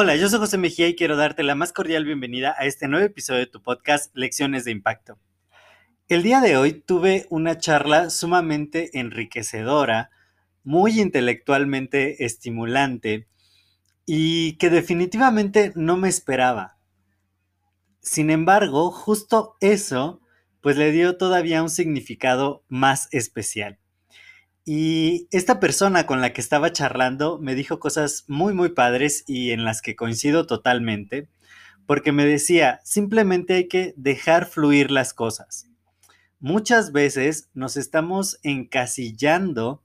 Hola, yo soy José Mejía y quiero darte la más cordial bienvenida a este nuevo episodio de tu podcast Lecciones de Impacto. El día de hoy tuve una charla sumamente enriquecedora, muy intelectualmente estimulante y que definitivamente no me esperaba. Sin embargo, justo eso pues le dio todavía un significado más especial. Y esta persona con la que estaba charlando me dijo cosas muy, muy padres y en las que coincido totalmente, porque me decía, simplemente hay que dejar fluir las cosas. Muchas veces nos estamos encasillando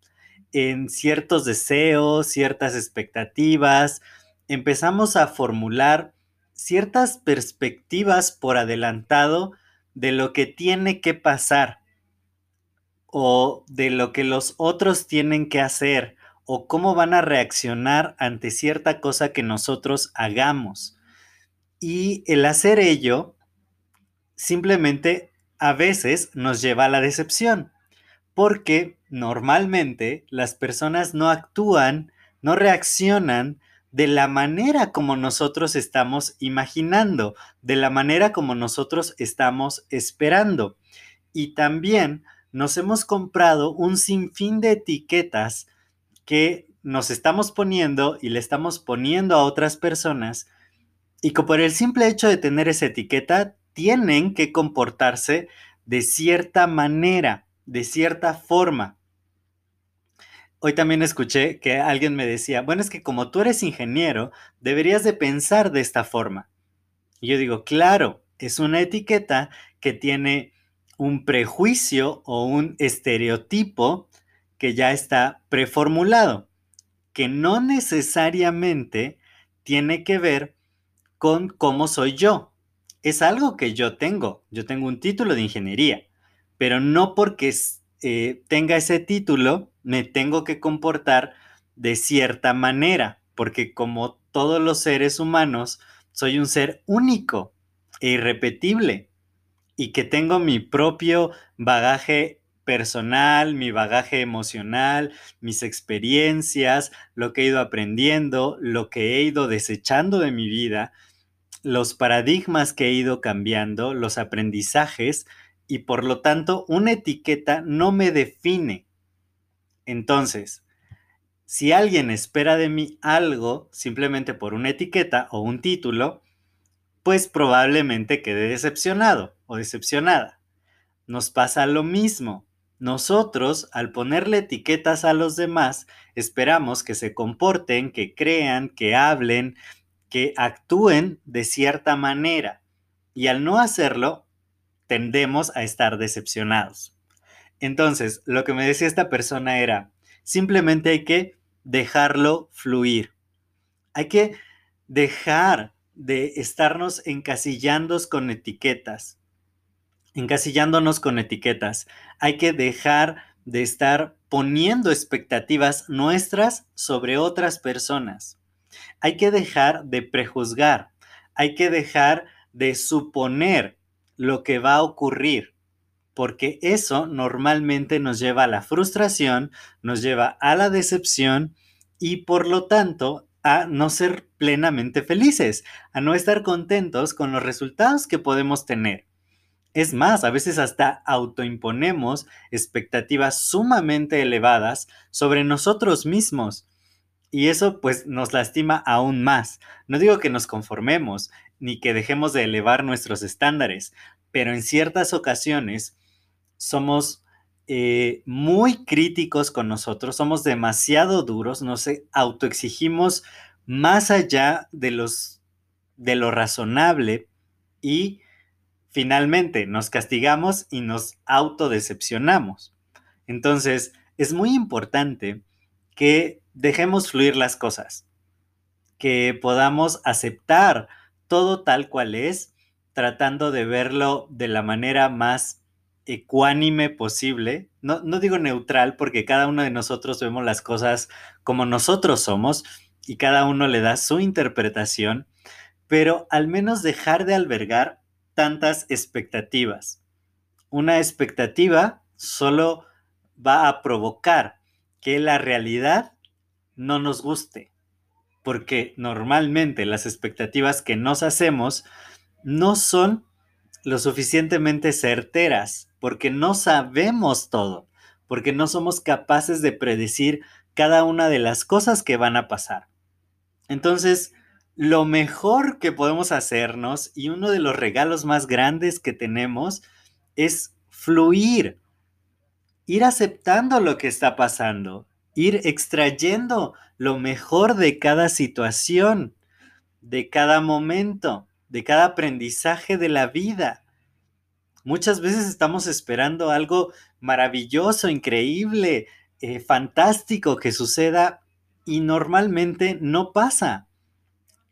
en ciertos deseos, ciertas expectativas, empezamos a formular ciertas perspectivas por adelantado de lo que tiene que pasar o de lo que los otros tienen que hacer o cómo van a reaccionar ante cierta cosa que nosotros hagamos. Y el hacer ello simplemente a veces nos lleva a la decepción, porque normalmente las personas no actúan, no reaccionan de la manera como nosotros estamos imaginando, de la manera como nosotros estamos esperando. Y también nos hemos comprado un sinfín de etiquetas que nos estamos poniendo y le estamos poniendo a otras personas y que por el simple hecho de tener esa etiqueta tienen que comportarse de cierta manera, de cierta forma. Hoy también escuché que alguien me decía, bueno, es que como tú eres ingeniero, deberías de pensar de esta forma. Y yo digo, claro, es una etiqueta que tiene un prejuicio o un estereotipo que ya está preformulado, que no necesariamente tiene que ver con cómo soy yo. Es algo que yo tengo. Yo tengo un título de ingeniería, pero no porque eh, tenga ese título me tengo que comportar de cierta manera, porque como todos los seres humanos, soy un ser único e irrepetible y que tengo mi propio bagaje personal, mi bagaje emocional, mis experiencias, lo que he ido aprendiendo, lo que he ido desechando de mi vida, los paradigmas que he ido cambiando, los aprendizajes y por lo tanto una etiqueta no me define. Entonces, si alguien espera de mí algo simplemente por una etiqueta o un título, pues probablemente quede decepcionado decepcionada. Nos pasa lo mismo. Nosotros, al ponerle etiquetas a los demás, esperamos que se comporten, que crean, que hablen, que actúen de cierta manera. Y al no hacerlo, tendemos a estar decepcionados. Entonces, lo que me decía esta persona era, simplemente hay que dejarlo fluir. Hay que dejar de estarnos encasillando con etiquetas, encasillándonos con etiquetas. Hay que dejar de estar poniendo expectativas nuestras sobre otras personas. Hay que dejar de prejuzgar. Hay que dejar de suponer lo que va a ocurrir, porque eso normalmente nos lleva a la frustración, nos lleva a la decepción y por lo tanto a no ser plenamente felices, a no estar contentos con los resultados que podemos tener. Es más, a veces hasta autoimponemos expectativas sumamente elevadas sobre nosotros mismos. Y eso pues nos lastima aún más. No digo que nos conformemos, ni que dejemos de elevar nuestros estándares, pero en ciertas ocasiones somos eh, muy críticos con nosotros, somos demasiado duros, nos autoexigimos más allá de, los, de lo razonable y finalmente nos castigamos y nos autodecepcionamos. Entonces, es muy importante que dejemos fluir las cosas, que podamos aceptar todo tal cual es, tratando de verlo de la manera más ecuánime posible. No, no digo neutral porque cada uno de nosotros vemos las cosas como nosotros somos y cada uno le da su interpretación, pero al menos dejar de albergar tantas expectativas. Una expectativa solo va a provocar que la realidad no nos guste, porque normalmente las expectativas que nos hacemos no son lo suficientemente certeras, porque no sabemos todo, porque no somos capaces de predecir cada una de las cosas que van a pasar. Entonces, lo mejor que podemos hacernos y uno de los regalos más grandes que tenemos es fluir, ir aceptando lo que está pasando, ir extrayendo lo mejor de cada situación, de cada momento, de cada aprendizaje de la vida. Muchas veces estamos esperando algo maravilloso, increíble, eh, fantástico que suceda y normalmente no pasa.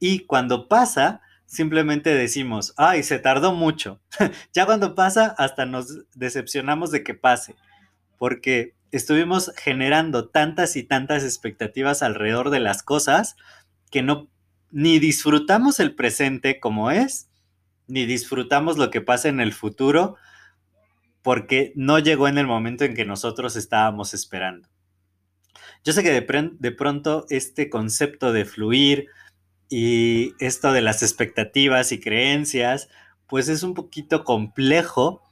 Y cuando pasa, simplemente decimos, ay, se tardó mucho. ya cuando pasa, hasta nos decepcionamos de que pase, porque estuvimos generando tantas y tantas expectativas alrededor de las cosas que no ni disfrutamos el presente como es, ni disfrutamos lo que pasa en el futuro, porque no llegó en el momento en que nosotros estábamos esperando. Yo sé que de, de pronto este concepto de fluir y esto de las expectativas y creencias, pues es un poquito complejo,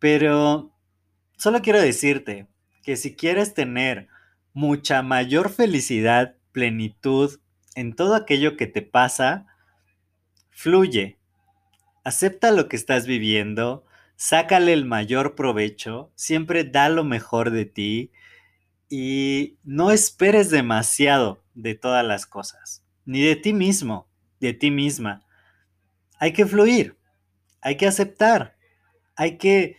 pero solo quiero decirte que si quieres tener mucha mayor felicidad, plenitud en todo aquello que te pasa, fluye, acepta lo que estás viviendo, sácale el mayor provecho, siempre da lo mejor de ti y no esperes demasiado de todas las cosas, ni de ti mismo, de ti misma. Hay que fluir, hay que aceptar, hay que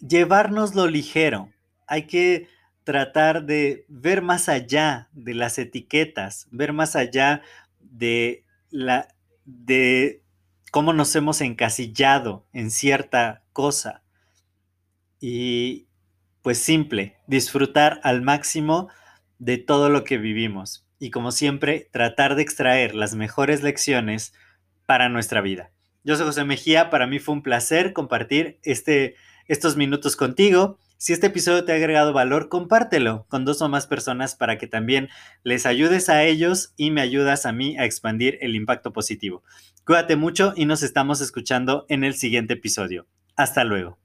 llevarnos lo ligero, hay que tratar de ver más allá de las etiquetas, ver más allá de la de cómo nos hemos encasillado en cierta cosa. Y pues simple, disfrutar al máximo de todo lo que vivimos y como siempre tratar de extraer las mejores lecciones para nuestra vida. Yo soy José Mejía, para mí fue un placer compartir este, estos minutos contigo. Si este episodio te ha agregado valor, compártelo con dos o más personas para que también les ayudes a ellos y me ayudas a mí a expandir el impacto positivo. Cuídate mucho y nos estamos escuchando en el siguiente episodio. Hasta luego.